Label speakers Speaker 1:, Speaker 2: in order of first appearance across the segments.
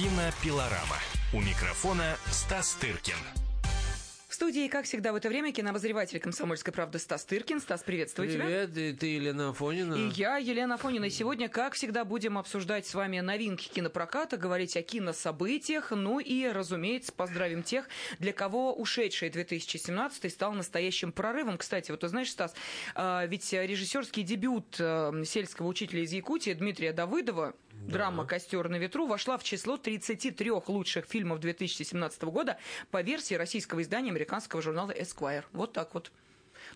Speaker 1: Кинопилорама. У микрофона Стас Тыркин.
Speaker 2: В студии, как всегда, в это время кинообозреватель «Комсомольской правды» Стас Тыркин. Стас, приветствую
Speaker 3: Привет,
Speaker 2: тебя.
Speaker 3: Привет, и ты Елена Афонина.
Speaker 2: И я, Елена Афонина. И сегодня, как всегда, будем обсуждать с вами новинки кинопроката, говорить о кинособытиях, ну и, разумеется, поздравим тех, для кого ушедший 2017 стал настоящим прорывом. Кстати, вот ты знаешь, Стас, а, ведь режиссерский дебют э, сельского учителя из Якутии Дмитрия Давыдова, да. драма «Костер на ветру», вошла в число 33 лучших фильмов 2017 года по версии российского издания американского журнала Esquire. Вот так вот.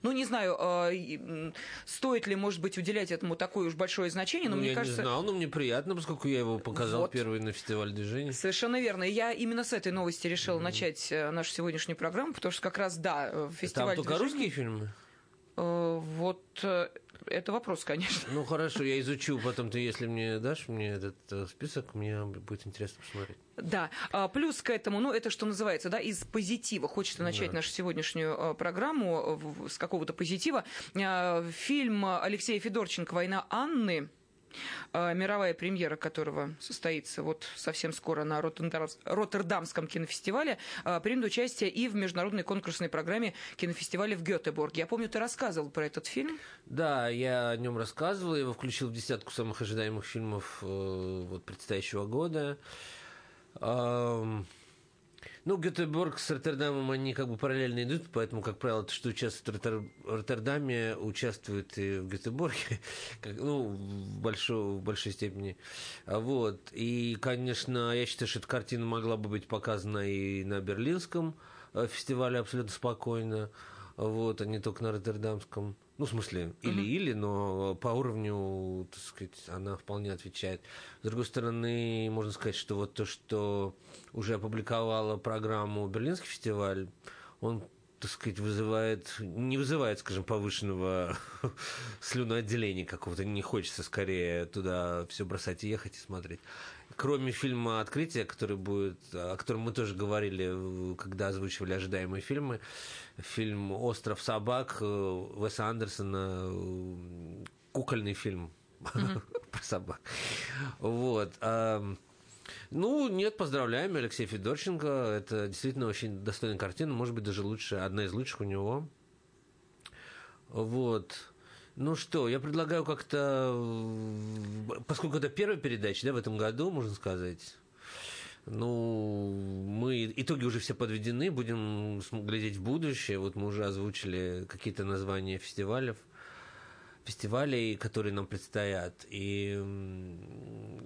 Speaker 2: Ну, не знаю, э, стоит ли, может быть, уделять этому такое уж большое значение, но
Speaker 3: ну,
Speaker 2: мне
Speaker 3: я
Speaker 2: кажется...
Speaker 3: не знал, но мне приятно, поскольку я его показал
Speaker 2: вот.
Speaker 3: первый на фестивале движения.
Speaker 2: Совершенно верно. Я именно с этой новости решила mm-hmm. начать э, нашу сегодняшнюю программу, потому что как раз, да, фестиваль
Speaker 3: Там только
Speaker 2: движения...
Speaker 3: русские фильмы?
Speaker 2: Вот это вопрос, конечно.
Speaker 3: Ну хорошо, я изучу, потом ты, если мне дашь мне этот э, список, мне будет интересно посмотреть.
Speaker 2: Да, плюс к этому, ну это что называется, да, из позитива. Хочется начать да. нашу сегодняшнюю э, программу с какого-то позитива. Э, фильм Алексея Федорченко «Война Анны» А, мировая премьера которого состоится вот совсем скоро на Роттердамском кинофестивале, а, примет участие и в международной конкурсной программе кинофестиваля в Гетеборге. Я помню, ты рассказывал про этот фильм.
Speaker 3: Да, я о нем рассказывал, его включил в десятку самых ожидаемых фильмов э, вот, предстоящего года. Ну, Гетеборг с Роттердамом, они как бы параллельно идут, поэтому, как правило, то, что участвует в Роттердаме, участвует и в Гетеборге, как, ну, в большой, в большой степени. Вот. И, конечно, я считаю, что эта картина могла бы быть показана и на Берлинском э, фестивале абсолютно спокойно вот, а не только на Роттердамском. Ну, в смысле, или-или, но по уровню, так сказать, она вполне отвечает. С другой стороны, можно сказать, что вот то, что уже опубликовала программу Берлинский фестиваль, он так сказать, вызывает, не вызывает, скажем, повышенного слюноотделения какого-то. Не хочется скорее туда все бросать и ехать и смотреть. Кроме фильма «Открытие», который будет, о котором мы тоже говорили, когда озвучивали ожидаемые фильмы, фильм «Остров собак» Веса Андерсона, кукольный фильм про собак. Вот. Ну, нет, поздравляем, Алексей Федорченко. Это действительно очень достойная картина, может быть, даже лучшая, одна из лучших у него. Вот. Ну что, я предлагаю как-то, поскольку это первая передача, да, в этом году, можно сказать, ну, мы итоги уже все подведены, будем глядеть в будущее. Вот мы уже озвучили какие-то названия фестивалей фестивалей, которые нам предстоят, и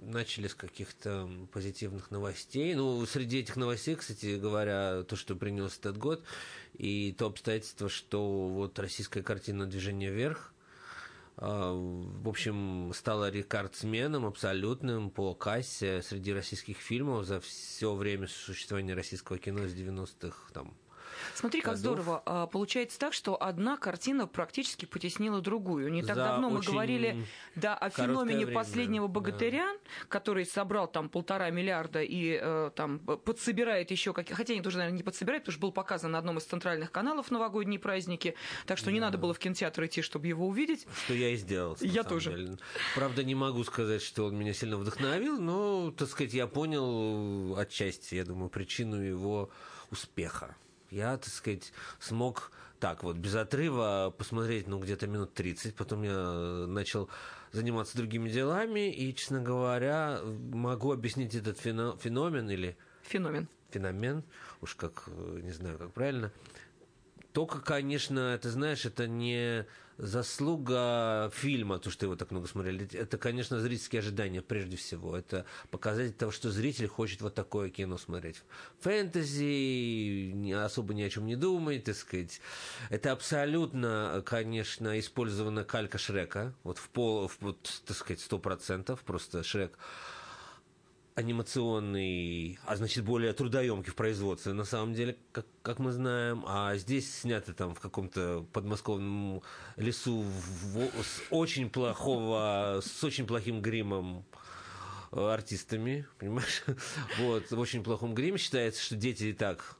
Speaker 3: начали с каких-то позитивных новостей. Ну, среди этих новостей, кстати говоря, то, что принес этот год, и то обстоятельство, что вот российская картина «Движение вверх», в общем, стала рекордсменом абсолютным по кассе среди российских фильмов за все время существования российского кино с 90-х, там,
Speaker 2: Смотри, как здорово. А, получается так, что одна картина практически потеснила другую. Не так За давно мы говорили да, о феномене время. последнего богатыря, да. который собрал там полтора миллиарда и э, там подсобирает еще какие хотя они тоже, наверное, не подсобирает, потому что был показан на одном из центральных каналов новогодние праздники, так что да. не надо было в кинотеатр идти, чтобы его увидеть.
Speaker 3: Что я и сделал.
Speaker 2: Я тоже. Деле.
Speaker 3: Правда, не могу сказать, что он меня сильно вдохновил, но, так сказать, я понял отчасти, я думаю, причину его успеха я, так сказать, смог так вот без отрыва посмотреть, ну, где-то минут 30, потом я начал заниматься другими делами, и, честно говоря, могу объяснить этот феномен или...
Speaker 2: Феномен.
Speaker 3: Феномен, уж как, не знаю, как правильно, только, конечно, ты знаешь, это не заслуга фильма, то, что его так много смотрели. Это, конечно, зрительские ожидания прежде всего. Это показатель того, что зритель хочет вот такое кино смотреть. Фэнтези, особо ни о чем не думает, так сказать. Это абсолютно, конечно, использована калька Шрека. Вот в пол, в, вот, так сказать, сто процентов. Просто Шрек анимационный, а значит более трудоемкий в производстве, на самом деле, как, как мы знаем, а здесь снято там в каком-то подмосковном лесу в, с очень плохого, с очень плохим гримом артистами, понимаешь? Вот, в очень плохом гриме считается, что дети и так,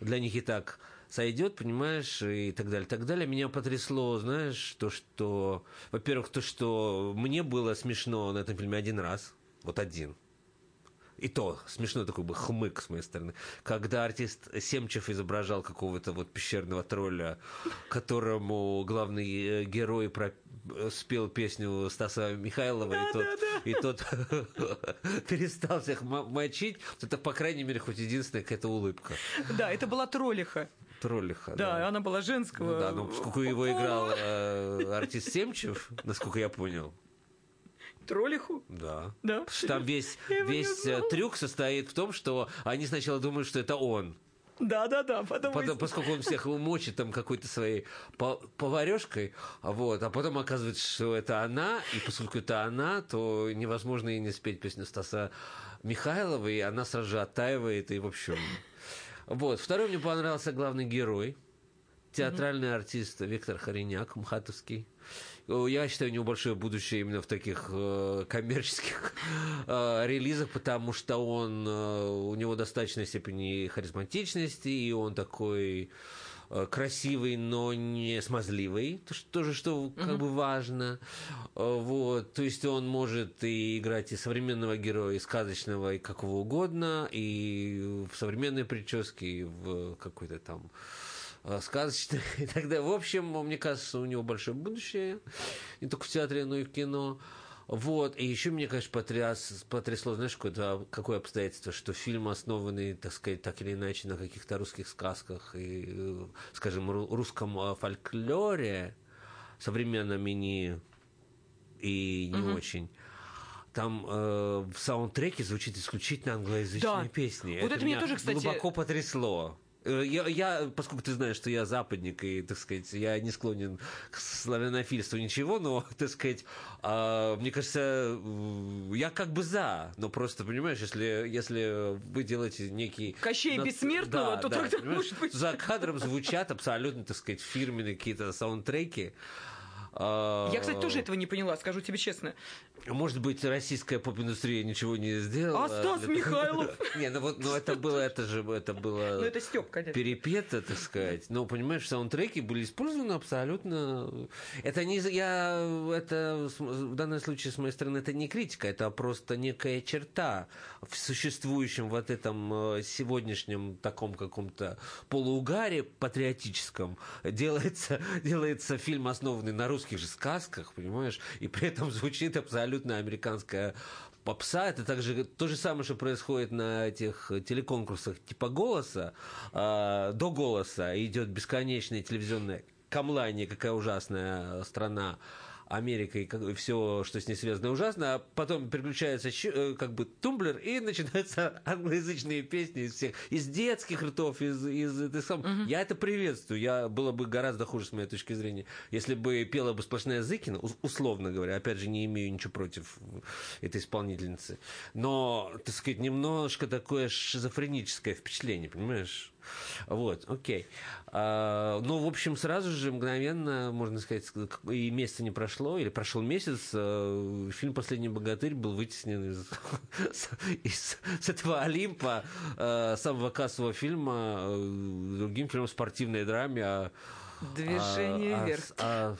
Speaker 3: для них и так сойдет, понимаешь, и так далее, так далее. Меня потрясло, знаешь, то, что, во-первых, то, что мне было смешно на этом фильме один раз, вот один – и то смешно такой бы хмык с моей стороны, когда артист Семчев изображал какого-то вот пещерного тролля, которому главный э, герой про э, спел песню Стаса Михайлова, да, и, тот, да, да. и тот перестал всех мочить. Это, по крайней мере, хоть единственная какая-то улыбка.
Speaker 2: Да, это была троллиха.
Speaker 3: Троллиха,
Speaker 2: да. Да, она была женского.
Speaker 3: Ну, да, ну, поскольку его играл э, артист Семчев, насколько я понял,
Speaker 2: троллиху?
Speaker 3: Да.
Speaker 2: Да.
Speaker 3: Там весь, весь э, трюк состоит в том, что они сначала думают, что это он.
Speaker 2: Да, да, да. Потом,
Speaker 3: потом поскольку он всех мочит там какой-то своей поварешкой, вот, а потом оказывается, что это она, и поскольку это она, то невозможно и не спеть песню Стаса Михайлова, и она сразу же оттаивает, и в общем. Вот. Второй мне понравился главный герой, театральный mm-hmm. артист Виктор Хореняк, мхатовский. Я считаю, у него большое будущее именно в таких э, коммерческих э, релизах, потому что он, э, у него достаточной степени харизматичности, и он такой э, красивый, но не смазливый, тоже что как uh-huh. бы важно. Э, вот, то есть он может и играть и современного героя, и сказочного, и какого угодно, и в современной прическе, и в какой-то там Э, сказочных и так далее. В общем, мне кажется, у него большое будущее, не только в театре, но и в кино. Вот, и еще мне, конечно, потряс, потрясло, знаешь, какое, какое обстоятельство, что фильм основанный, так сказать, так или иначе на каких-то русских сказках и, э, скажем, русском э, фольклоре, современном и не, и не угу. очень, там э, в саундтреке звучит исключительно англоязычные
Speaker 2: да.
Speaker 3: песни.
Speaker 2: Вот это, это меня тоже, кстати...
Speaker 3: глубоко потрясло. Э, я, я, поскольку ты знаешь, что я западник, и, так сказать, я не склонен к славянофильству, ничего, но, так сказать, э, мне кажется, я как бы за, но просто, понимаешь, если, если вы делаете некий...
Speaker 2: Кощей над... Бессмертного, да, то да, тогда, может быть...
Speaker 3: За кадром звучат абсолютно, так сказать, фирменные какие-то саундтреки,
Speaker 2: я, кстати, тоже этого не поняла, скажу тебе честно.
Speaker 3: Может быть, российская поп-индустрия ничего не сделала.
Speaker 2: А Стас Михайлов?
Speaker 3: Не, ну вот, ну это было, это же, это было...
Speaker 2: Ну это Степ, конечно.
Speaker 3: Перепето, так сказать. Но, понимаешь, саундтреки были использованы абсолютно... Это не... Я... Это в данном случае, с моей стороны, это не критика, это просто некая черта в существующем вот этом э, сегодняшнем таком каком-то полуугаре патриотическом. Делается, делается фильм, основанный на русских же сказках, понимаешь, и при этом звучит абсолютно американская попса. Это также то же самое, что происходит на этих телеконкурсах типа голоса. Э, до голоса идет бесконечное телевизионное камлание, какая ужасная страна Америка и все, что с ней связано, ужасно, а потом переключается э, как бы тумблер, и начинаются англоязычные песни из всех, из детских ртов, из, из, из сам. Угу. Я это приветствую. Я было бы гораздо хуже, с моей точки зрения, если бы пела бы сплошная Зыкина, условно говоря, опять же, не имею ничего против этой исполнительницы. Но, так сказать, немножко такое шизофреническое впечатление, понимаешь? Вот, окей. А, ну, в общем, сразу же, мгновенно, можно сказать, и месяца не прошло, или прошел месяц, а, фильм «Последний богатырь» был вытеснен из, из, с этого Олимпа а, самого кассового фильма а, другим фильмом спортивной драме. А,
Speaker 2: Движение а, вверх.
Speaker 3: А, а,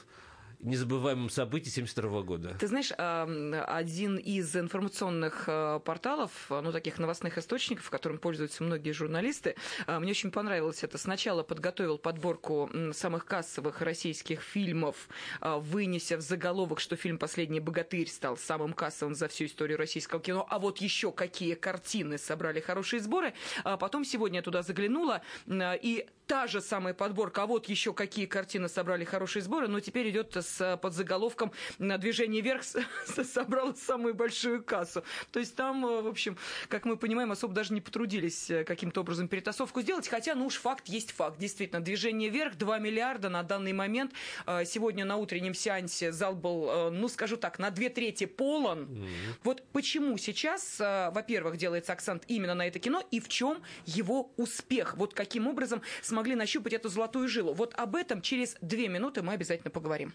Speaker 3: незабываемым событием 72 года.
Speaker 2: Ты знаешь, один из информационных э, порталов, ну, таких новостных источников, которым пользуются многие журналисты, э, мне очень понравилось это. Сначала подготовил подборку самых кассовых российских фильмов, э, вынеся в заголовок, что фильм «Последний богатырь» стал самым кассовым за всю историю российского кино, а вот еще какие картины собрали хорошие сборы. А потом сегодня я туда заглянула, и та же самая подборка, а вот еще какие картины собрали хорошие сборы, но теперь идет с подзаголовком на «Движение вверх» собрала самую большую кассу. То есть там, э, в общем, как мы понимаем, особо даже не потрудились э, каким-то образом перетасовку сделать, хотя, ну уж факт есть факт. Действительно, «Движение вверх» 2 миллиарда на данный момент. Э, сегодня на утреннем сеансе зал был, ну, скажу так, на две трети полон. Mm-hmm. Вот почему сейчас, во-первых, делается акцент именно на это кино, и в чем его успех? Вот каким образом смогли нащупать эту золотую жилу? Вот об этом через две минуты мы обязательно поговорим.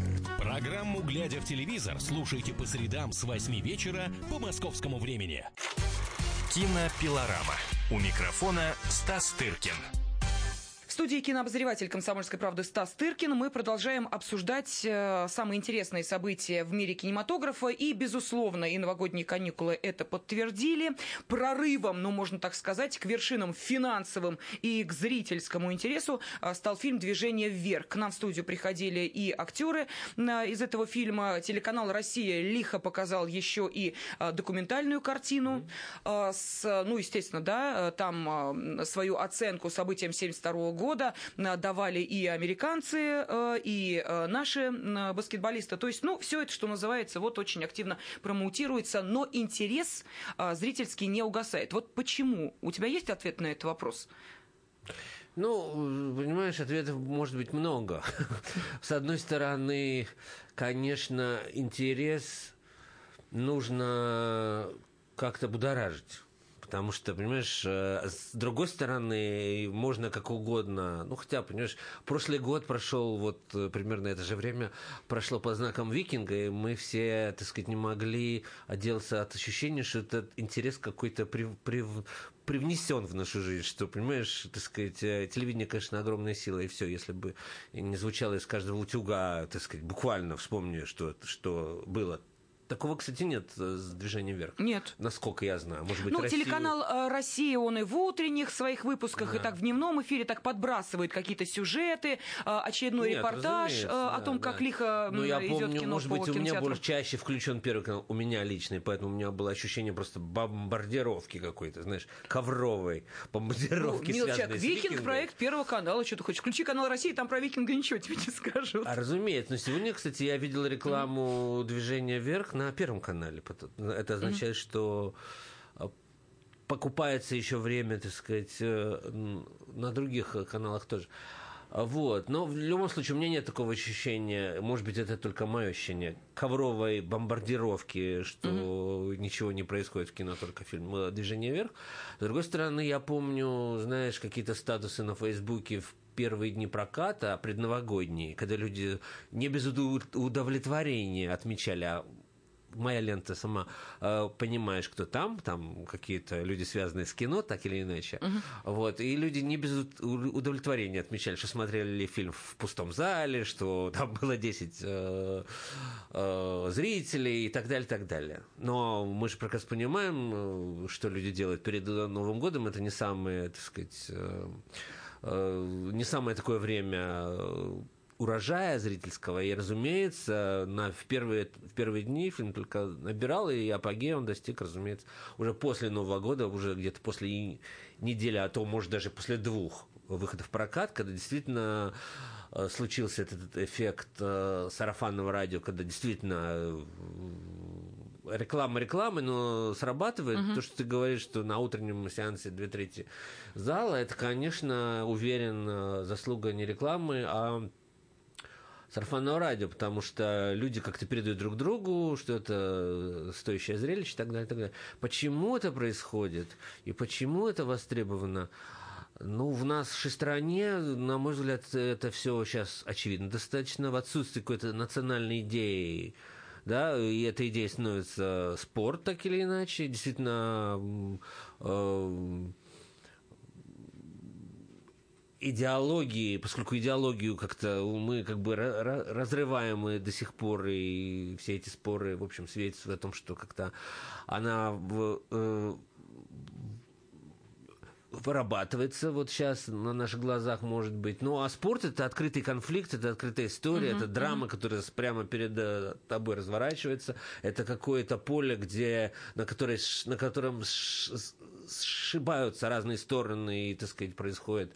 Speaker 4: Программу «Глядя в телевизор» слушайте по средам с 8 вечера по московскому времени.
Speaker 1: Кинопилорама. У микрофона Стас Тыркин.
Speaker 2: Студии кинообозреватель «Комсомольской правды» Стас Тыркин. Мы продолжаем обсуждать э, самые интересные события в мире кинематографа. И, безусловно, и новогодние каникулы это подтвердили. Прорывом, ну, можно так сказать, к вершинам финансовым и к зрительскому интересу э, стал фильм «Движение вверх». К нам в студию приходили и актеры э, из этого фильма. Телеканал «Россия» лихо показал еще и документальную картину. С, ну, естественно, да, там свою оценку событиям 72 года года давали и американцы, э, и э, наши баскетболисты. То есть, ну, все это, что называется, вот очень активно промоутируется, но интерес э, зрительский не угасает. Вот почему? У тебя есть ответ на этот вопрос?
Speaker 3: Ну, понимаешь, ответов может быть много. С одной стороны, конечно, интерес нужно как-то будоражить. Потому что, понимаешь, э, с другой стороны, можно как угодно. Ну, хотя, понимаешь, прошлый год прошел вот э, примерно это же время, прошло по знакам викинга, и мы все, так сказать, не могли отделаться от ощущения, что этот интерес какой-то при, при, привнесен в нашу жизнь, что, понимаешь, так сказать, э, телевидение, конечно, огромная сила, и все, если бы не звучало из каждого утюга, так сказать, буквально вспомни, что, что было Такого, кстати, нет э, с движением вверх.
Speaker 2: Нет.
Speaker 3: Насколько я знаю. Может быть,
Speaker 2: ну,
Speaker 3: Россию...
Speaker 2: телеканал э, «Россия», он и в утренних своих выпусках, да. и так в дневном эфире так подбрасывает какие-то сюжеты, э, очередной нет, репортаж о том, да, как лихо
Speaker 3: ну, я
Speaker 2: идет
Speaker 3: помню,
Speaker 2: кино
Speaker 3: может быть, у меня больше чаще включен первый канал, у меня личный, поэтому у меня было ощущение просто бомбардировки какой-то, знаешь, ковровой бомбардировки,
Speaker 2: ну, связанной с «Викинг» проект Первого канала, что ты хочешь? Включи канал «Россия», там про «Викинга» ничего тебе не скажут.
Speaker 3: А разумеется, но сегодня, кстати, я видел рекламу «Движения вверх» на Первом канале. Это означает, mm-hmm. что а, покупается еще время, так сказать, э, на других каналах тоже. Вот. Но в любом случае у меня нет такого ощущения, может быть, это только мое ощущение, ковровой бомбардировки, что mm-hmm. ничего не происходит в кино, только фильм э, «Движение вверх». С другой стороны, я помню, знаешь, какие-то статусы на Фейсбуке в первые дни проката, предновогодние, когда люди не без удовлетворения отмечали, а моя лента сама, э, понимаешь, кто там, там какие-то люди, связанные с кино, так или иначе. Uh-huh. Вот, и люди не без удовлетворения отмечали, что смотрели фильм в пустом зале, что там было 10 э, э, зрителей и так далее, так далее. Но мы же прекрасно понимаем, э, что люди делают перед Новым годом, это не самое, так сказать, э, э, не самое такое время урожая зрительского. И, разумеется, на, в, первые, в первые дни фильм только набирал, и апогея он достиг, разумеется, уже после Нового года, уже где-то после недели, а то, может, даже после двух выходов в прокат, когда действительно э, случился этот эффект э, сарафанного радио, когда действительно э, реклама рекламы, но срабатывает. Угу. То, что ты говоришь, что на утреннем сеансе две трети зала, это, конечно, уверен, заслуга не рекламы, а сарафанного радио, потому что люди как-то передают друг другу, что это стоящее зрелище и так далее, и так далее. Почему это происходит и почему это востребовано? Ну, в нашей стране, на мой взгляд, это все сейчас очевидно. Достаточно в отсутствии какой-то национальной идеи да, и эта идея становится спорт, так или иначе, действительно, э, идеологии, поскольку идеологию как-то мы как бы разрываем и до сих пор, и все эти споры, в общем, свидетельствуют о том, что как-то она в, э, вырабатывается вот сейчас на наших глазах, может быть. Ну, а спорт это открытый конфликт, это открытая история, uh-huh, это драма, которая прямо перед э, тобой разворачивается. Это какое-то поле, где, на, которой, на котором сшибаются разные стороны, и, так сказать, происходит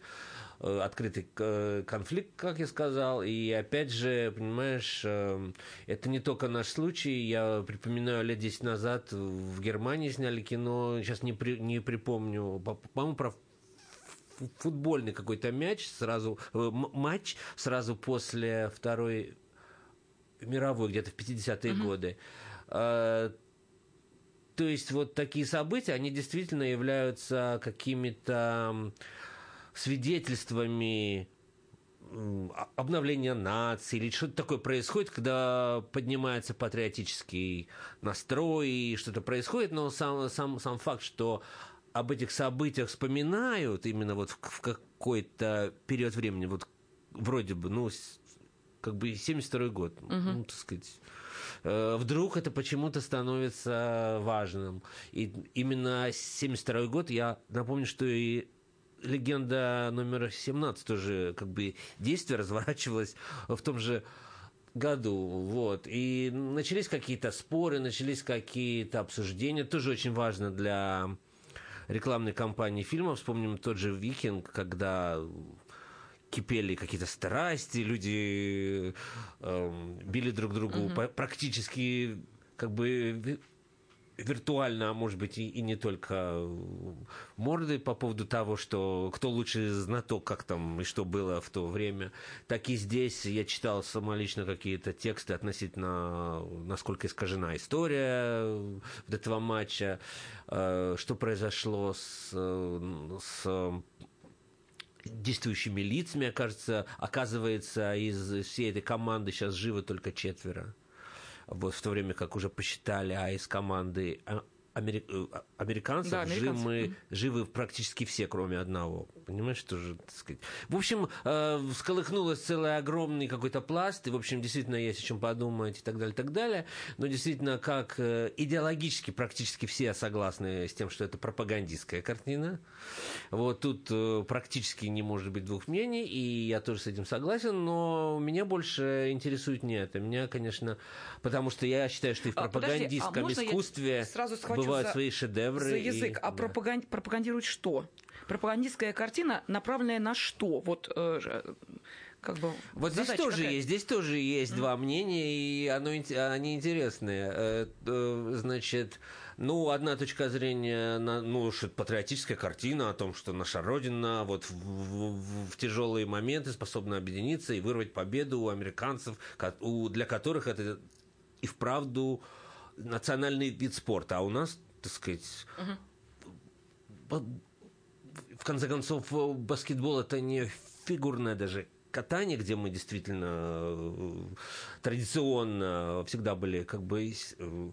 Speaker 3: открытый э, конфликт, как я сказал. И опять же, понимаешь, э, это не только наш случай. Я припоминаю, лет 10 назад в Германии сняли кино, сейчас не, при, не припомню, по-моему, про футбольный какой-то мяч сразу матч сразу после второй мировой где-то в 50-е uh-huh. годы Э, то есть вот такие события, они действительно являются какими-то свидетельствами обновления нации или что-то такое происходит, когда поднимается патриотический настрой и что-то происходит, но сам, сам, сам факт, что об этих событиях вспоминают именно вот в, в какой-то период времени, вот вроде бы, ну, как бы 72 год, угу. ну, так сказать, Э, вдруг это почему-то становится важным. И именно 72 год, я напомню, что и легенда номер 17 тоже как бы действие разворачивалось в том же году, вот, и начались какие-то споры, начались какие-то обсуждения, тоже очень важно для рекламной кампании фильма. Вспомним тот же «Викинг», когда кипели какие-то страсти, люди э, били друг другу угу. практически как бы виртуально, а может быть и, и не только морды по поводу того, что кто лучше знаток, как там и что было в то время, так и здесь я читал самолично какие-то тексты относительно насколько искажена история вот этого матча, э, что произошло с, с действующими лицами, кажется, оказывается, из всей этой команды сейчас живы только четверо. Вот в то время как уже посчитали, а из команды а, америк... Э, американцев, да, американцев. Живы, живы практически все, кроме одного. Понимаешь, что же, так сказать. В общем, э, всколыхнулось целый огромный какой-то пласт, и, в общем, действительно есть о чем подумать и так далее, и так далее. Но действительно, как э, идеологически практически все согласны с тем, что это пропагандистская картина. Вот тут э, практически не может быть двух мнений, и я тоже с этим согласен, но меня больше интересует не это. Меня, конечно, потому что я считаю, что и в пропагандистском а, подожди, а искусстве
Speaker 2: сразу
Speaker 3: бывают за, свои шедевры.
Speaker 2: За язык. И, а да. пропаганд, пропагандирует что? Пропагандистская картина, направленная на что? Вот э, как бы
Speaker 3: вот здесь тоже какая? есть, здесь тоже есть mm. два мнения, и оно, они интересные. Э, э, значит, ну, одна точка зрения, ну, что патриотическая картина о том, что наша Родина вот в, в, в тяжелые моменты способна объединиться и вырвать победу у американцев, для которых это и вправду национальный вид спорта, а у нас, так сказать, угу. в конце концов, баскетбол это не фигурное даже катание, где мы действительно э, традиционно всегда были как бы э,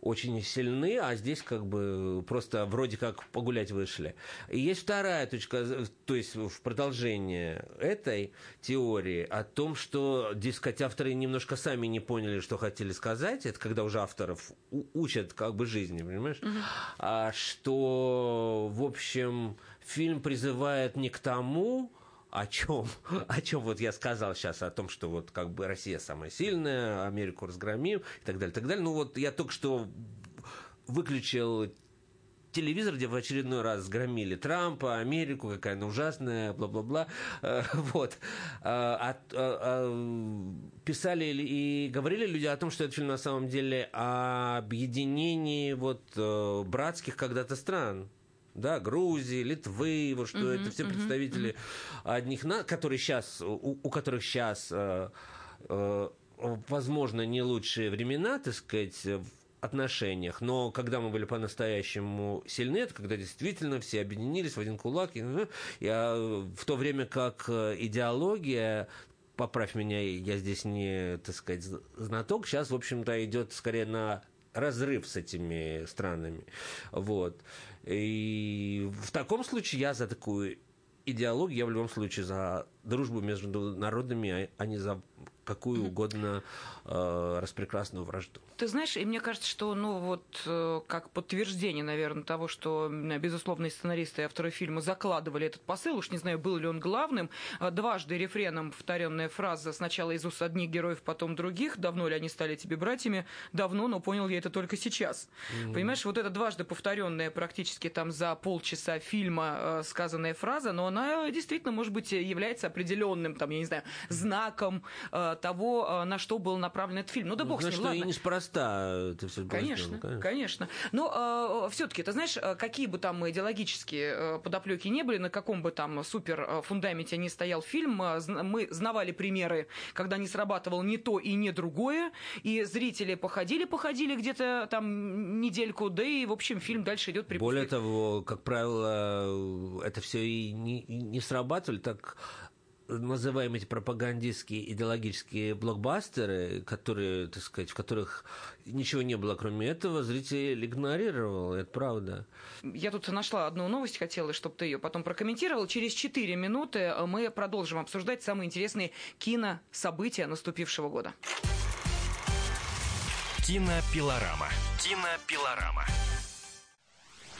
Speaker 3: очень сильны, а здесь как бы просто вроде как погулять вышли. И есть вторая точка, то есть в продолжение этой теории о том, что, дескать, авторы немножко сами не поняли, что хотели сказать, это когда уже авторов учат как бы жизни, понимаешь? Угу. А что, в общем, фильм призывает не к тому, о чем, о чем вот я сказал сейчас, о том, что вот как бы Россия самая сильная, Америку разгромим и так далее, так далее. Ну вот я только что выключил телевизор, где в очередной раз громили Трампа, Америку, какая она ужасная, бла-бла-бла. Э, вот. А, а, а, писали и говорили люди о том, что этот фильм на самом деле о объединении вот э, братских когда-то стран да, Грузии, Литвы, вот что uh-huh, это все uh-huh, представители uh-huh. одних, на, которые сейчас, у, у которых сейчас, э, э, возможно, не лучшие времена, так сказать, в отношениях, но когда мы были по-настоящему сильны, это когда действительно все объединились в один кулак, и, и, а, в то время как э, идеология поправь меня, я здесь не, так сказать, знаток, сейчас, в общем-то, идет скорее на разрыв с этими странами. Вот. И в таком случае я за такую идеологию, я в любом случае за дружбу между народами, а не за какую угодно э, распрекрасную вражду.
Speaker 2: Ты знаешь, и мне кажется, что, ну вот, э, как подтверждение, наверное, того, что безусловные сценаристы и авторы фильма закладывали этот посыл, уж не знаю, был ли он главным, э, дважды рефреном повторенная фраза сначала из уст одних героев, потом других, давно ли они стали тебе братьями, давно, но понял я это только сейчас. Mm-hmm. Понимаешь, вот эта дважды повторенная практически там за полчаса фильма э, сказанная фраза, но она действительно, может быть, является определенным, там, я не знаю, знаком э, того, на что был направлен этот фильм. Ну да
Speaker 3: Ну,
Speaker 2: бог с ним,
Speaker 3: что
Speaker 2: ладно.
Speaker 3: и неспроста это все
Speaker 2: Конечно, конечно, Но все-таки, ты знаешь, э, какие бы там идеологические э, подоплеки не были, на каком бы там супер э, фундаменте ни стоял фильм, э, мы знавали примеры, когда не срабатывало ни то и ни другое, и зрители походили-походили где-то там недельку, да и, в общем, фильм дальше идет при
Speaker 3: Более того, как правило, это все и не, и не срабатывали, так называемые эти пропагандистские идеологические блокбастеры, которые, так сказать, в которых ничего не было, кроме этого, зритель игнорировал, это правда.
Speaker 2: Я тут нашла одну новость, хотела, чтобы ты ее потом прокомментировал. Через 4 минуты э, мы продолжим обсуждать самые интересные кинособытия наступившего года.
Speaker 1: Кинопилорама. Кинопилорама.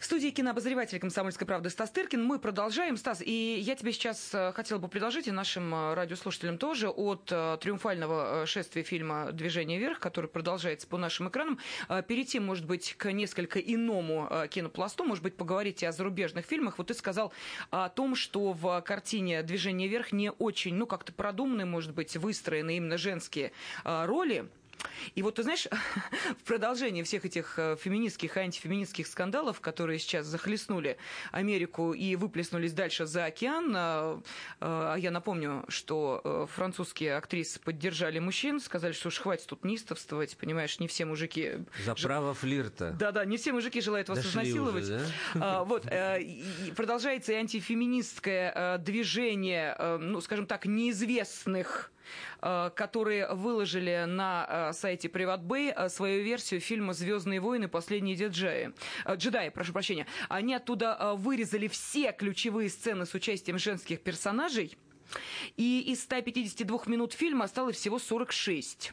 Speaker 2: В студии кинообозреватель «Комсомольской правды» Стас Тыркин. Мы продолжаем. Стас, и я тебе сейчас э, хотела бы предложить, и нашим э, радиослушателям тоже, от э, триумфального шествия фильма «Движение вверх», который продолжается по нашим экранам, перейти, может быть, к несколько иному кинопласту, может быть, поговорить и о зарубежных фильмах. Вот ты сказал о том, что в картине «Движение вверх» не очень, ну, как-то продуманы, может быть, выстроены именно женские роли. И вот ты знаешь, в продолжении всех этих э, феминистских и антифеминистских скандалов, которые сейчас захлестнули Америку и выплеснулись дальше за океан, э, э, я напомню, что французские актрисы поддержали мужчин, сказали, что уж хватит тут неистовствовать, понимаешь, не все мужики...
Speaker 3: За право флирта.
Speaker 2: Да-да, не все мужики желают вас
Speaker 3: Дошли
Speaker 2: изнасиловать.
Speaker 3: уже,
Speaker 2: А, Вот, продолжается и антифеминистское движение, ну, скажем так, неизвестных которые выложили на э, сайте PrivateBay э, свою версию фильма «Звездные войны. Последние джедаи». Э, Джедаи, прошу прощения. Они оттуда э, вырезали все ключевые сцены с участием женских персонажей, и из 152 минут фильма осталось всего 46.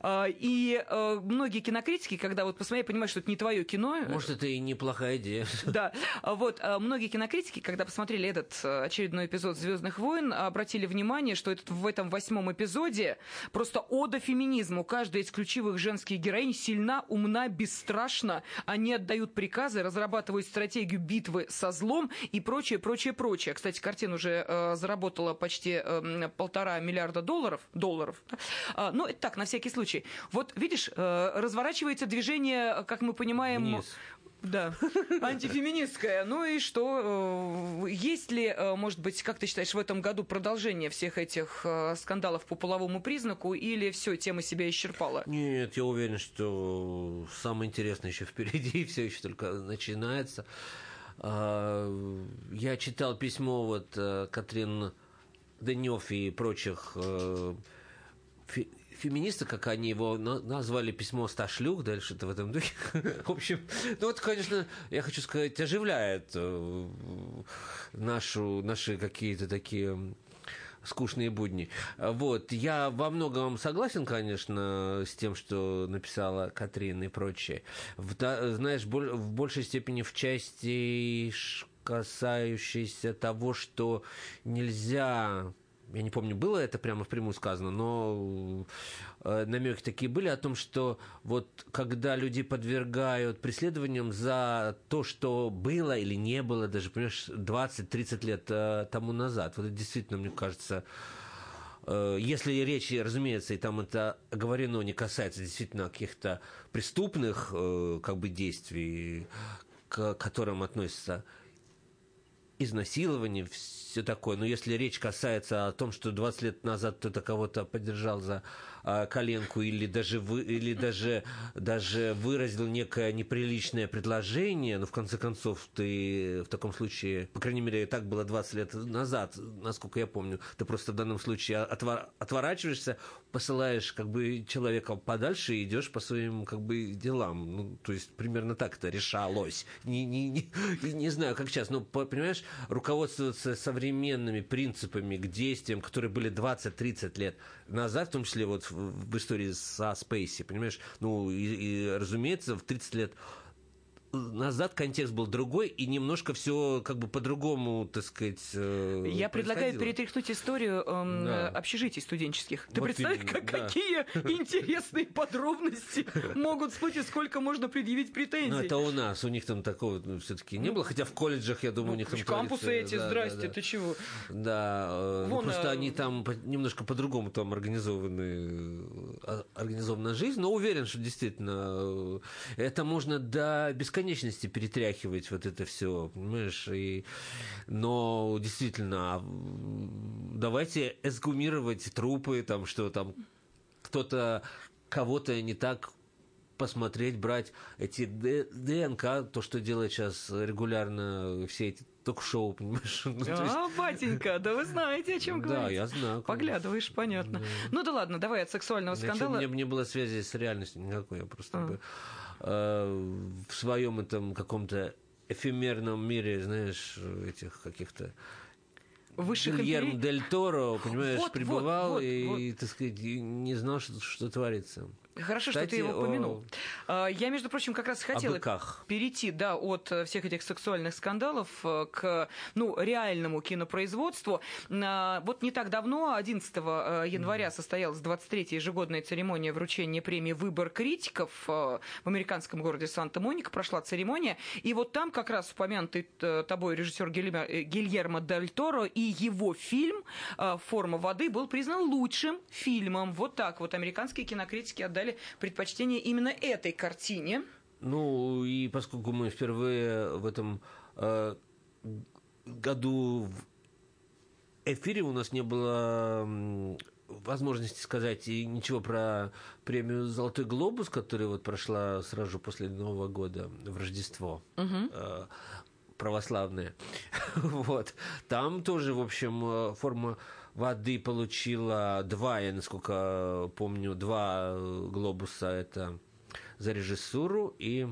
Speaker 2: А, И э, многие кинокритики, когда вот посмотрели, понимают, что это не твое кино.
Speaker 3: Может, это и неплохая идея.
Speaker 2: Да, А вот а, многие кинокритики, когда посмотрели этот э, очередной эпизод Звездных войн, обратили внимание, что этот, в этом восьмом эпизоде просто ода феминизму. Каждая из ключевых женских героинь сильна, умна, бесстрашна. Они отдают приказы, разрабатывают стратегию битвы со злом и прочее, прочее, прочее. Кстати, картина уже э, заработала почти э, полтора миллиарда долларов. долларов. А, но это так, на всякий случай. Вот видишь, э, разворачивается движение, как мы понимаем,
Speaker 3: Вниз.
Speaker 2: да, антифеминистская. Ну и что? э, Есть ли, э, может быть, как ты считаешь, в этом году продолжение всех этих скандалов по половому признаку, или все, тема себя исчерпала?
Speaker 3: Нет, я уверен, что самое интересное еще впереди, все еще только начинается. А, Я читал письмо вот Катрин Денев и прочих фе- феминисток, как они его на- назвали, письмо ста шлюх, да, или что-то в этом духе. В общем, ну вот, конечно, я хочу сказать, оживляет э, нашу, наши какие-то такие скучные будни. Вот. Я во многом согласен, конечно, с тем, что написала Катрин и прочее. В знаешь, в большей степени в части касающейся того, что нельзя я не помню, было это прямо впрямую сказано, но э, намеки такие были о том, что вот когда люди подвергают преследованиям за то, что было или не было, даже, понимаешь, 20-30 лет э, тому назад, вот это действительно, мне кажется, э, если речь, разумеется, и там это оговорено, не касается действительно каких-то преступных как бы действий, к которым относятся изнасилование, все такое. Но если речь касается о том, что 20 лет назад кто-то кого-то поддержал за коленку или даже, вы, или даже, даже выразил некое неприличное предложение, но в конце концов ты в таком случае, по крайней мере, так было 20 лет назад, насколько я помню, ты просто в данном случае отвор, отворачиваешься, посылаешь как бы человека подальше и идешь по своим как бы делам. Ну, то есть примерно так это решалось. Не, не, не, не знаю, как сейчас, но по- понимаешь, руководствоваться современными принципами к действиям, которые были 20-30 лет назад, в том числе вот в, истории со Спейси, понимаешь? Ну, и, и, разумеется, в 30 лет назад контекст был другой, и немножко все как бы по-другому, так сказать, э,
Speaker 2: Я предлагаю перетряхнуть историю э, да. общежитий студенческих. Ты вот представь, именно, как, да. какие интересные подробности могут всплыть, и сколько можно предъявить претензий. Ну,
Speaker 3: это у нас, у них там такого ну, все-таки не было, хотя в колледжах, я думаю, у них там...
Speaker 2: Кампусы эти, здрасте, ты чего?
Speaker 3: Да, э, ну, просто а... они там немножко по-другому там организованы, э, организована жизнь, но уверен, что действительно это можно до бесконечности бесконечности перетряхивать вот это все, понимаешь? И, но действительно, а, давайте эсгумировать трупы, там, что там кто-то кого-то не так посмотреть, брать эти ДНК, то, что делает сейчас регулярно все эти ток-шоу, понимаешь?
Speaker 2: Ну, а, батенька, да вы знаете, о чем говорите.
Speaker 3: Да, я знаю.
Speaker 2: Поглядываешь, понятно. Ну да ладно, давай от сексуального скандала.
Speaker 3: У меня не было связи с реальностью никакой, я просто а. бы в своем этом каком-то эфемерном мире, знаешь, этих каких-то
Speaker 2: высших
Speaker 3: Гильермо Дель Торо, понимаешь, вот, пребывал вот, вот, и, вот. так сказать, не знал, что, что творится.
Speaker 2: Хорошо, Кстати, что ты его упомянул. О... А, я, между прочим, как раз хотела перейти да, от э, всех этих сексуальных скандалов э, к ну, реальному кинопроизводству. Вот не так давно, 11 э, января, состоялась 23-я ежегодная церемония вручения премии «Выбор критиков» в американском городе Санта-Моника. Прошла церемония. И вот там как раз упомянутый тобой режиссер Гильермо Дель Торо и его фильм «Форма воды» был признан лучшим фильмом. Вот так вот американские кинокритики отдали отдали предпочтение именно этой картине.
Speaker 3: Ну, и поскольку мы впервые в этом э, году в эфире у нас не было возможности сказать ничего про премию «Золотой глобус», которая вот прошла сразу после Нового года в Рождество. Угу. Э, православная. вот. Там тоже, в общем, э, форма воды получила два, я насколько помню, два глобуса. Это за режиссуру и,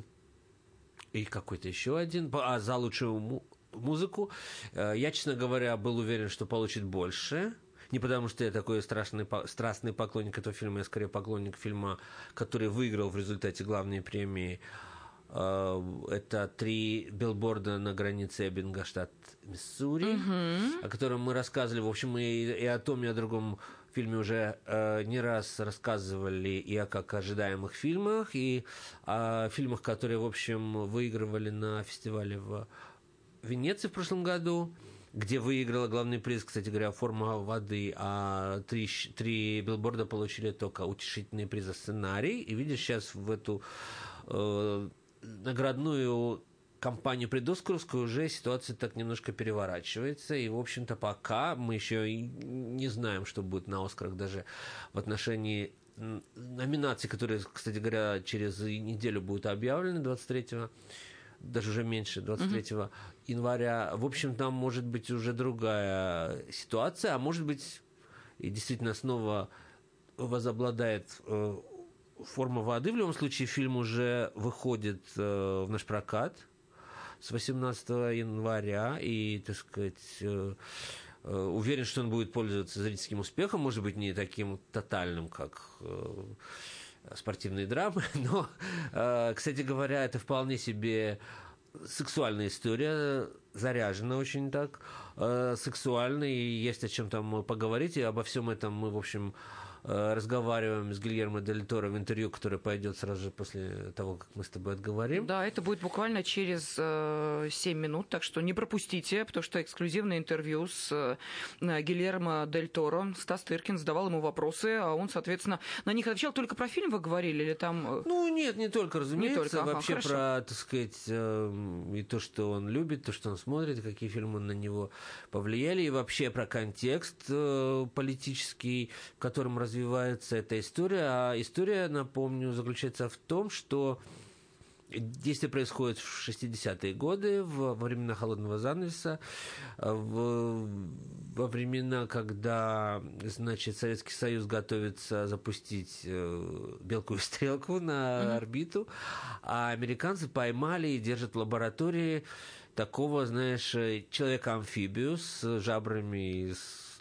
Speaker 3: и какой-то еще один. А, за лучшую музыку. Э, я, честно говоря, был уверен, что получит больше. Не потому, что я такой страшный, страстный поклонник этого фильма, я скорее поклонник фильма, который выиграл в результате главной премии Э, это три билборда на границе Эббинга, штат Миссури, угу. о котором мы рассказывали. В общем, мы и о том, и о другом фильме уже э, не раз рассказывали и о как ожидаемых фильмах, и о фильмах, которые, в общем, выигрывали на фестивале в Венеции в прошлом году где выиграла главный приз, кстати говоря, форма воды, а три, три билборда получили только утешительные призы сценарий. И видишь, сейчас в эту э, наградную кампанию предоскаровскую уже ситуация так немножко переворачивается. И, в общем-то, пока мы еще не знаем, что будет на Оскарах даже в отношении номинаций, которые, кстати говоря, через неделю будут объявлены 23 даже уже меньше, 23 mm-hmm. января. В общем, там может быть уже другая ситуация, а может быть и действительно снова возобладает э, форма воды. В любом случае, фильм уже выходит э, в наш прокат с 18 января. И, так сказать, э, э, уверен, что он будет пользоваться зрительским успехом. Может быть, не таким тотальным, как спортивные драмы. Но, кстати говоря, это вполне себе сексуальная история, заряжена очень так э, сексуально, и есть о чем там поговорить, и обо всем этом мы, в общем, разговариваем с Гильермо Дель Торо в интервью, которое пойдет сразу же после того, как мы с тобой отговорим.
Speaker 2: Да, это будет буквально через э, 7 минут, так что не пропустите, потому что эксклюзивное интервью с э, Гильермо Дель Торо. Стас Тыркин задавал ему вопросы, а он, соответственно, на них отвечал. Только про фильм вы говорили или там...
Speaker 3: Э... Ну, нет, не только, разумеется. Не только, ага, Вообще хорошо. про, так сказать, э, и то, что он любит, то, что он смотрит, какие фильмы на него повлияли, и вообще про контекст э, политический, в котором развивается развивается эта история. А история, напомню, заключается в том, что Действие происходит в 60-е годы, во времена холодного занавеса, в, во времена, когда значит, Советский Союз готовится запустить э, белку и стрелку на mm-hmm. орбиту, а американцы поймали и держат в лаборатории такого, знаешь, человека-амфибию с жабрами и с...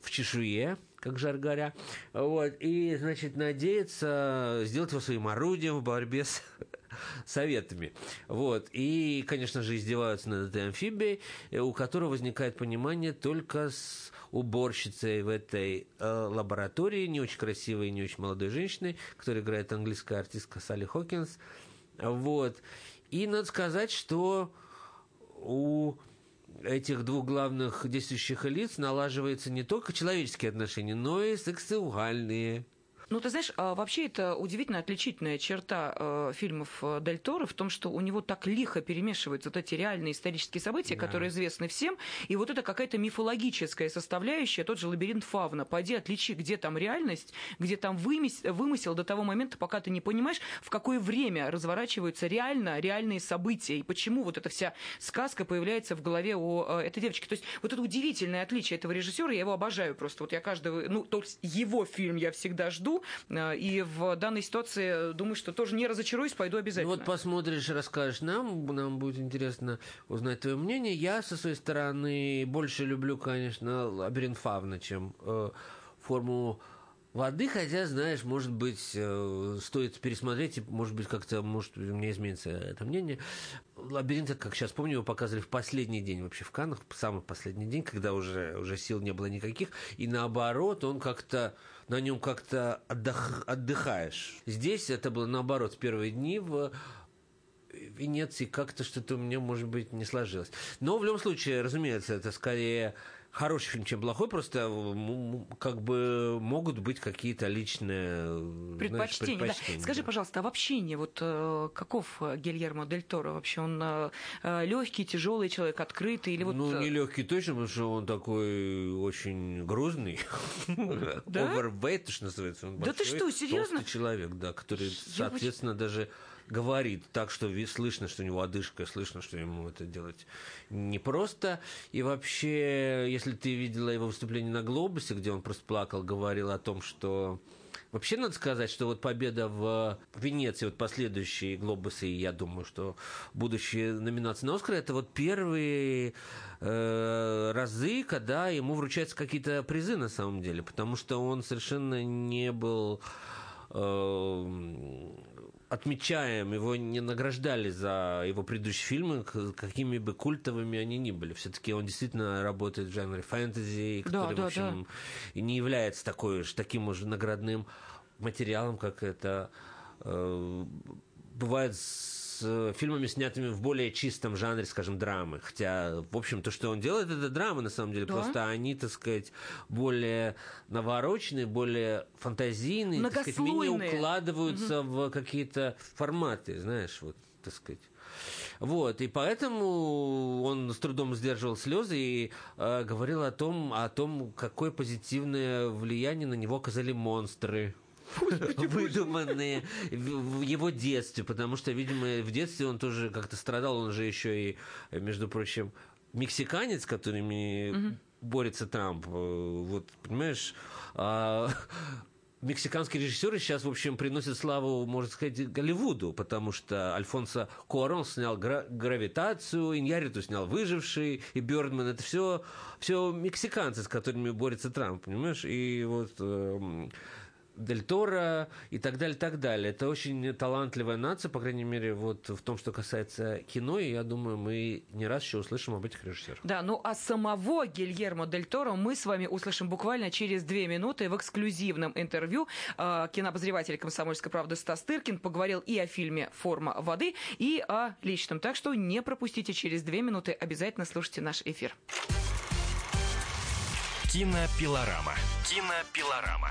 Speaker 3: в чешуе, как жар говоря. Вот. И, значит, надеется сделать его своим орудием в борьбе с советами. Вот. И, конечно же, издеваются над этой амфибией, э, у которой возникает понимание только с уборщицей в этой э, лаборатории, не очень красивой, не очень молодой женщиной, которая играет английская артистка Салли Хокинс. Вот. И надо сказать, что у этих двух главных действующих лиц налаживаются не только человеческие отношения, но и сексуальные.
Speaker 2: Ну, ты знаешь, а вообще это удивительно отличительная черта э, фильмов э, Дель Торо в том, что у него так лихо перемешиваются вот эти реальные исторические события, да. которые известны всем, и вот это какая-то мифологическая составляющая, тот же лабиринт Фавна. Пойди отличи, где там реальность, где там вымысел, вымысел до того момента, пока ты не понимаешь, в какое время разворачиваются реально реальные события, и почему вот эта вся сказка появляется в голове у э, этой девочки. То есть вот это удивительное отличие этого режиссера, я его обожаю просто. Вот я каждого, ну, то есть его фильм я всегда жду, Э, и в данной ситуации думаю, что тоже не разочаруюсь, пойду обязательно.
Speaker 3: Ну вот посмотришь, расскажешь нам, нам будет интересно узнать твое мнение. Я со своей стороны больше люблю, конечно, лабиринт Фавна, чем э, форму воды, хотя, знаешь, может быть, э, стоит пересмотреть, и, может быть, как-то, может, мне изменится это мнение. Лабиринт, как сейчас помню, его показывали в последний день вообще в Каннах, самый последний день, когда уже, уже сил не было никаких, и наоборот, он как-то на нем как-то отдых, отдыхаешь. Здесь это было наоборот, в первые дни в Венеции как-то что-то у меня, может быть, не сложилось. Но в любом случае, разумеется, это скорее хороший фильм, чем плохой, просто как бы могут быть какие-то личные
Speaker 2: предпочтения. Знаешь, предпочтения да. Скажи, да. пожалуйста, а в общении вот э, каков Гильермо Дель Торо вообще? Он э, э, легкий, тяжелый человек, открытый или вот?
Speaker 3: Ну не легкий точно, потому что он такой очень грузный, overweight, что называется.
Speaker 2: Да ты что, серьезно?
Speaker 3: человек, да, который, соответственно, даже говорит так, что слышно, что у него одышка, слышно, что ему это делать непросто. И вообще, если ты видела его выступление на «Глобусе», где он просто плакал, говорил о том, что Вообще надо сказать, что вот победа в Венеции, вот последующие глобусы, и я думаю, что будущие номинации на Оскар, это вот первые э, разы, когда ему вручаются какие-то призы на самом деле, потому что он совершенно не был э, отмечаем, его не награждали за его предыдущие фильмы, какими бы культовыми они ни были. Все-таки он действительно работает в жанре фэнтези, который, да, да, в общем, да. и не является такой уж таким уже наградным материалом, как это э, бывает с с фильмами, снятыми в более чистом жанре, скажем, драмы. Хотя, в общем, то, что он делает, это драма, на самом деле. Да? Просто они, так сказать, более навороченные, более фантазийные, так сказать, менее укладываются угу. в какие-то форматы, знаешь, вот, так сказать. Вот, и поэтому он с трудом сдерживал слезы и э, говорил о том, о том, какое позитивное влияние на него оказали монстры. выдуманные в его детстве, потому что, видимо, в детстве он тоже как-то страдал, он же еще и, между прочим, мексиканец, которыми борется Трамп. Вот, понимаешь, а, мексиканские режиссеры сейчас, в общем, приносят славу, можно сказать, Голливуду, потому что Альфонсо Куарон снял «Гравитацию», Иньяриту снял «Выживший», и Бёрдман. Это все, все мексиканцы, с которыми борется Трамп, понимаешь? И вот э, Дель Торо и так далее, так далее. Это очень талантливая нация, по крайней мере, вот в том, что касается кино, и я думаю, мы не раз еще услышим об этих режиссерах.
Speaker 2: Да, ну а самого Гильермо Дель Торо мы с вами услышим буквально через две минуты в эксклюзивном интервью. А, кинообозреватель «Комсомольской правды» Стас Тыркин поговорил и о фильме «Форма воды», и о личном. Так что не пропустите через две минуты, обязательно слушайте наш эфир.
Speaker 1: Кинопилорама. Кинопилорама.